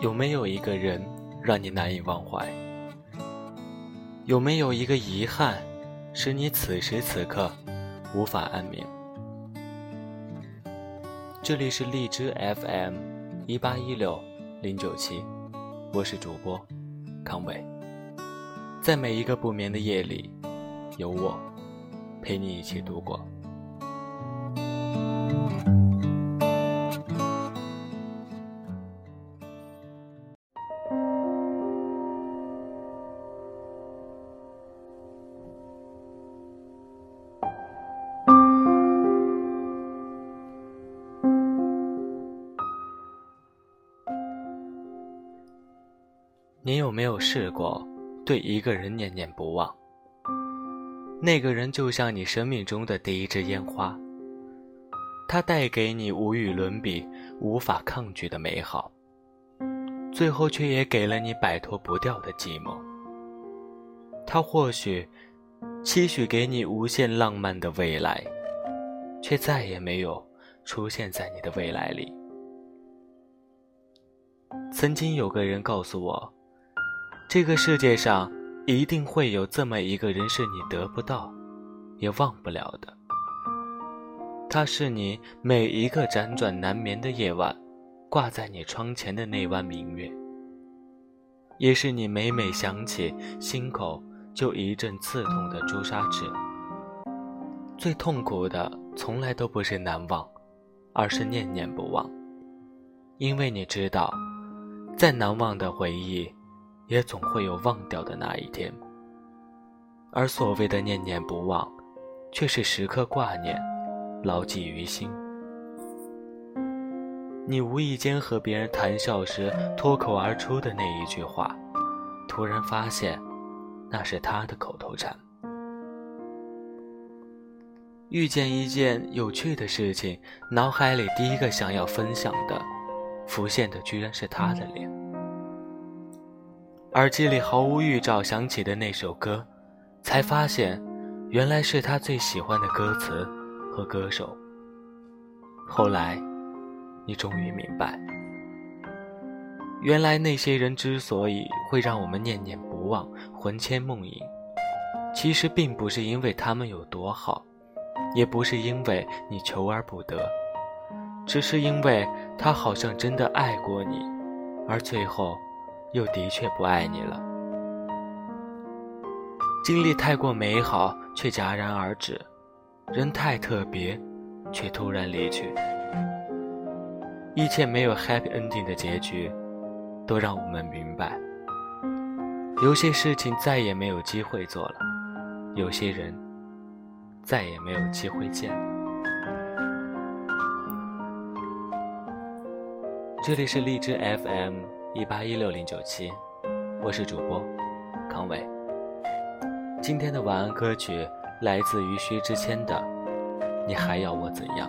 有没有一个人让你难以忘怀？有没有一个遗憾，使你此时此刻无法安眠？这里是荔枝 FM 一八一六零九七，我是主播康伟，在每一个不眠的夜里，有我陪你一起度过。你有没有试过对一个人念念不忘？那个人就像你生命中的第一支烟花，它带给你无与伦比、无法抗拒的美好，最后却也给了你摆脱不掉的寂寞。他或许期许给你无限浪漫的未来，却再也没有出现在你的未来里。曾经有个人告诉我。这个世界上一定会有这么一个人，是你得不到，也忘不了的。他是你每一个辗转难眠的夜晚，挂在你窗前的那弯明月，也是你每每想起心口就一阵刺痛的朱砂痣。最痛苦的从来都不是难忘，而是念念不忘，因为你知道，再难忘的回忆。也总会有忘掉的那一天，而所谓的念念不忘，却是时刻挂念，牢记于心。你无意间和别人谈笑时脱口而出的那一句话，突然发现，那是他的口头禅。遇见一件有趣的事情，脑海里第一个想要分享的，浮现的居然是他的脸。耳机里毫无预兆响起的那首歌，才发现，原来是他最喜欢的歌词和歌手。后来，你终于明白，原来那些人之所以会让我们念念不忘、魂牵梦萦，其实并不是因为他们有多好，也不是因为你求而不得，只是因为他好像真的爱过你，而最后。又的确不爱你了。经历太过美好，却戛然而止；人太特别，却突然离去。一切没有 happy ending 的结局，都让我们明白：有些事情再也没有机会做了，有些人再也没有机会见。这里是荔枝 FM。一八一六零九七，我是主播康伟。今天的晚安歌曲来自于薛之谦的《你还要我怎样》。